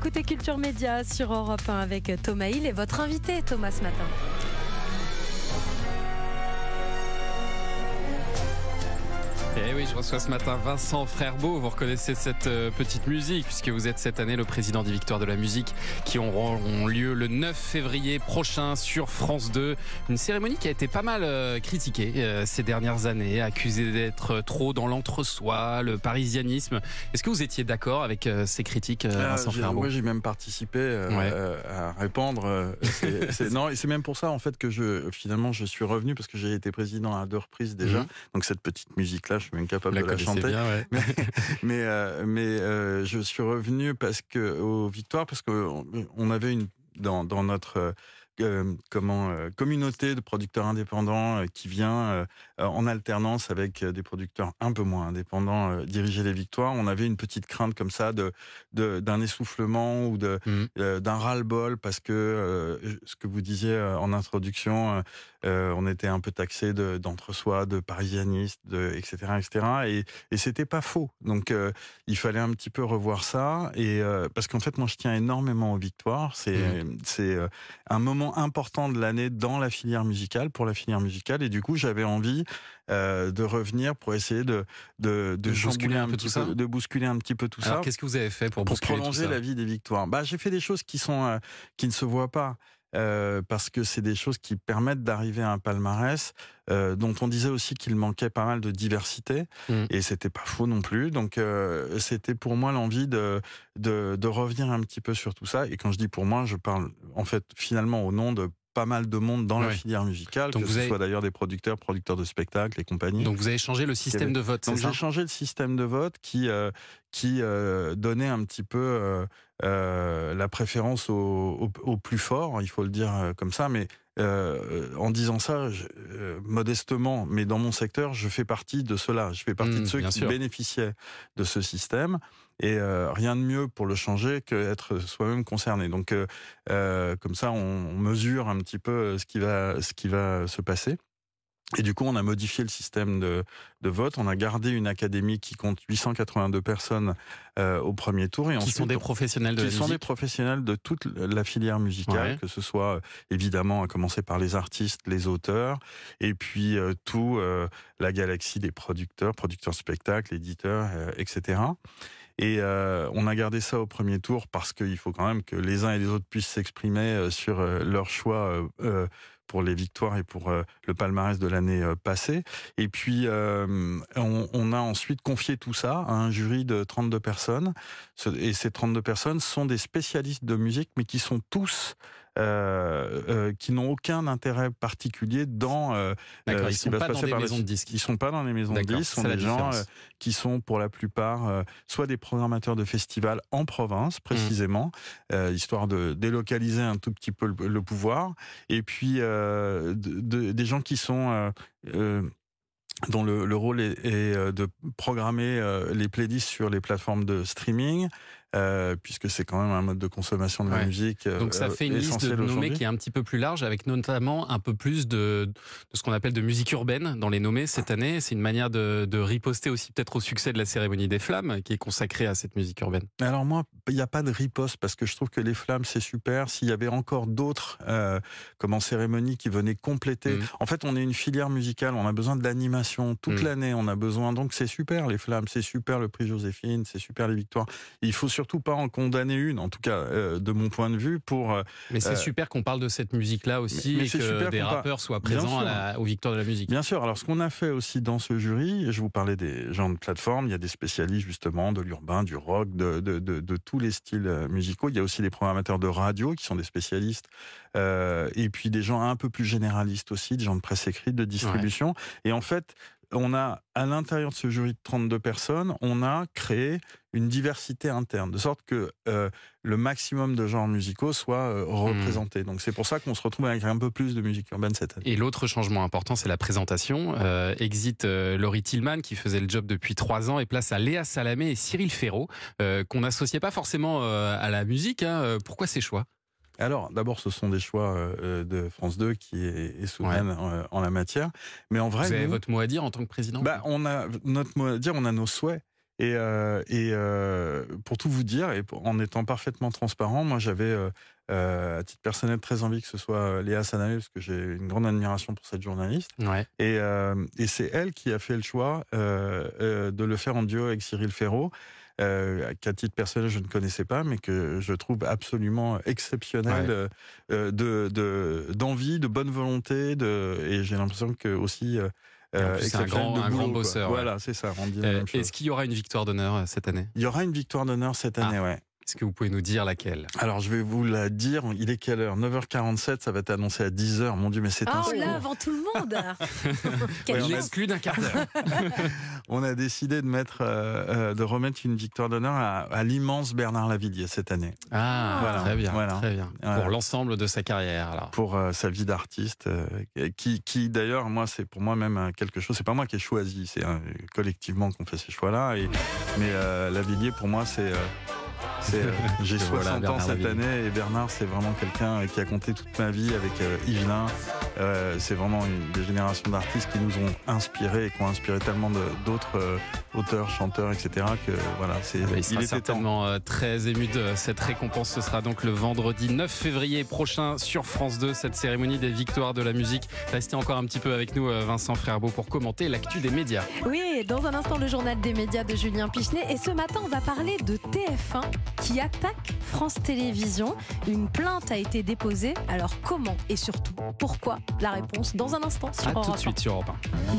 écoutez Culture Média sur Europe 1 avec Thomas Hill et votre invité Thomas ce matin. Eh oui, je reçois ce matin Vincent Frerbeau. Vous reconnaissez cette euh, petite musique puisque vous êtes cette année le président des Victoires de la musique qui auront lieu le 9 février prochain sur France 2. Une cérémonie qui a été pas mal euh, critiquée euh, ces dernières années, accusée d'être trop dans l'entre-soi, le parisianisme. Est-ce que vous étiez d'accord avec ces critiques, ah, Vincent Frerbeau Moi, j'ai même participé à répondre. non, et c'est même pour ça en fait que je finalement je suis revenu parce que j'ai été président à deux reprises déjà. Mhm. Donc cette petite musique là, je suis même capable de la chanter. mais euh, mais, euh, je suis revenu parce que aux victoires parce que on avait une dans, dans notre euh, comment communauté de producteurs indépendants qui vient en alternance avec des producteurs un peu moins indépendants diriger les victoires. On avait une petite crainte comme ça de d'un essoufflement ou de mmh. d'un ras-le-bol parce que ce que vous disiez en introduction, on était un peu taxé d'entre-soi, de, parisianiste, de, etc., etc. Et, et c'était pas faux. Donc il fallait un petit peu revoir ça. Et parce qu'en fait, moi, je tiens énormément aux victoires. C'est mmh. c'est un moment important de l'année dans la filière musicale, pour la filière musicale. Et du coup, j'avais envie de revenir pour essayer de de, de, bousculer un, petit peu, de bousculer un petit peu tout Alors, ça. Qu'est-ce que vous avez fait pour, pour prolonger la vie des victoires Bah, j'ai fait des choses qui sont qui ne se voient pas. Euh, parce que c'est des choses qui permettent d'arriver à un palmarès euh, dont on disait aussi qu'il manquait pas mal de diversité mmh. et c'était pas faux non plus. Donc euh, c'était pour moi l'envie de, de, de revenir un petit peu sur tout ça. Et quand je dis pour moi, je parle en fait finalement au nom de pas mal de monde dans la filière musicale, Donc que ce soit d'ailleurs des producteurs, producteurs de spectacles et compagnie. Donc vous avez changé le système de vote, Donc j'ai changé le système de vote qui euh, qui euh, donnait un petit peu euh, la préférence au, au, plus fort, il faut le dire comme ça, mais en disant ça, je, modestement, mais dans mon secteur, je fais partie de cela. Je fais partie de mmh, ceux qui bénéficiaient de ce système. Et euh, rien de mieux pour le changer qu'être soi-même concerné. Donc, euh, euh, comme ça, on, mesure un petit peu ce qui va, ce qui va se passer. Et du coup, on a modifié le système de, de vote. On a gardé une académie qui compte 882 personnes euh, au premier tour. Et qui sont des professionnels de qui sont des professionnels de toute la filière musicale, que ce soit évidemment à commencer par les artistes, les auteurs, et puis euh, tout euh, la galaxie des producteurs, producteurs spectacles, éditeurs, etc. Et euh, on a gardé ça au premier tour parce qu'il faut quand même que les uns et les autres puissent s'exprimer euh, sur euh, leur choix pour les victoires et pour le palmarès de l'année passée. Et puis, on, on, a ensuite confié tout ça à un jury de 32 personnes. Et ces 32 personnes sont des spécialistes de musique, mais qui sont tous euh, euh, qui n'ont aucun intérêt particulier dans euh, ils sont pas dans les maisons de disques. Ils sont pas dans les maisons de disques. Ce sont des gens qui sont pour la plupart soit des programmateurs de festivals en province mmh. précisément, histoire de délocaliser un tout petit peu le, pouvoir, et puis des gens qui sont dont le, rôle est, de programmer les playlists sur les plateformes de streaming, euh, puisque c'est quand même un mode de consommation de la musique. Euh, Donc ça fait une liste de nommés qui est un petit peu plus large, avec notamment un peu plus de, de ce qu'on appelle de musique urbaine dans les nommés cette année. C'est une manière de, de riposter aussi peut-être au succès de la cérémonie des flammes, qui est consacrée à cette musique urbaine. Alors moi, il n'y a pas de riposte parce que je trouve que les flammes c'est super. S'il y avait encore d'autres, euh, comme en cérémonie, qui venaient compléter. Mm. En fait, on est une filière musicale, on a besoin d'animation toute mm. l'année. On a besoin, donc c'est super les flammes, c'est super le prix Joséphine, c'est super les victoires. il faut surtout pas en condamner une, en tout cas euh, de mon point de vue. Pour euh, mais c'est euh, super qu'on parle de cette musique-là aussi et que des rappeurs soient présents à la, aux Victoires de la musique. Bien sûr. Alors ce qu'on a fait aussi dans ce jury, je vous parlais des gens de plateforme, il y a des spécialistes justement de l'urbain, du rock, de, de, de, de, tous les styles musicaux. Il y a aussi des programmateurs de radio qui sont des spécialistes, euh, et puis des gens un peu plus généralistes aussi, des gens de presse écrite, de distribution. Et en fait, on a, à l'intérieur de ce jury de 32 personnes, on a créé une diversité interne, de sorte que euh, le maximum de genres musicaux soient euh, hmm. représentés. Donc c'est pour ça qu'on se retrouve avec un peu plus de musique urbaine cette année. Et l'autre changement important, c'est la présentation. Euh, exit Laurie Tillman, qui faisait le job depuis trois ans, et place à Léa Salamé et Cyril Ferraud, qu'on n'associait pas forcément à la musique. Hein. Pourquoi ces choix? Alors, d'abord, ce sont des choix euh, de France 2 qui est, souveraine euh, en, la matière. Mais en vrai, vous avez votre mot à dire en tant que président bah, on a notre mot à dire, on a nos souhaits. Et, et pour tout vous dire, et en étant parfaitement transparent, moi j'avais à titre personnel très envie que ce soit Léa Sanalé, parce que j'ai une grande admiration pour cette journaliste. Ouais. Et, et c'est elle qui a fait le choix de le faire en duo avec Cyril Ferraud euh, qu'à titre personnel je ne connaissais pas, mais que je trouve absolument exceptionnel euh, de d'envie, de, bonne volonté, de, et j'ai l'impression que aussi. Euh, c'est un grand, un grand bosseur. Voilà, c'est ça. Est-ce qu'il y aura une victoire d'honneur cette année? Il y aura une victoire d'honneur cette année, ah. ouais. Est-ce que vous pouvez nous dire laquelle? Alors, je vais vous la dire. Il est quelle heure? 9h47, ça va être annoncé à 10h. Mon Dieu, mais c'est un... Oh là, avant tout le monde Il exclut d'un quart d'heure. on a décidé de, mettre, euh, euh, de remettre une victoire d'honneur à, l'immense Bernard Lavillier cette année. Ah, voilà. très bien. Voilà. Très bien. Pour l'ensemble de sa carrière, alors. Pour euh, sa vie d'artiste, qui, qui d'ailleurs, moi, c'est pour moi même quelque chose. C'est pas moi qui ai choisi, c'est collectivement qu'on fait ces choix-là. Et, mais Lavillier, pour moi, c'est euh, j'ai 60 ans cette année et Bernard, c'est vraiment quelqu'un qui a compté toute ma vie avec euh, Yvelin. Euh, c'est vraiment une des générations d'artistes qui nous ont inspirés et qui ont inspiré tellement d'autres auteurs, chanteurs, etc. que voilà, c'est. Il, sera certainement très ému de cette récompense. Ce sera donc le vendredi 9 février prochain sur France 2, cette cérémonie des victoires de la musique. Restez encore un petit peu avec nous, Vincent Frerbeau, pour commenter l'actu des médias. Oui, dans un instant, le journal des médias de Julien Pichenet. Et ce matin, on va parler de TF1 qui attaque France Télévisions. Une plainte a été déposée. Alors comment et surtout pourquoi? La réponse dans un instant sur tout de suite sur Europe 1.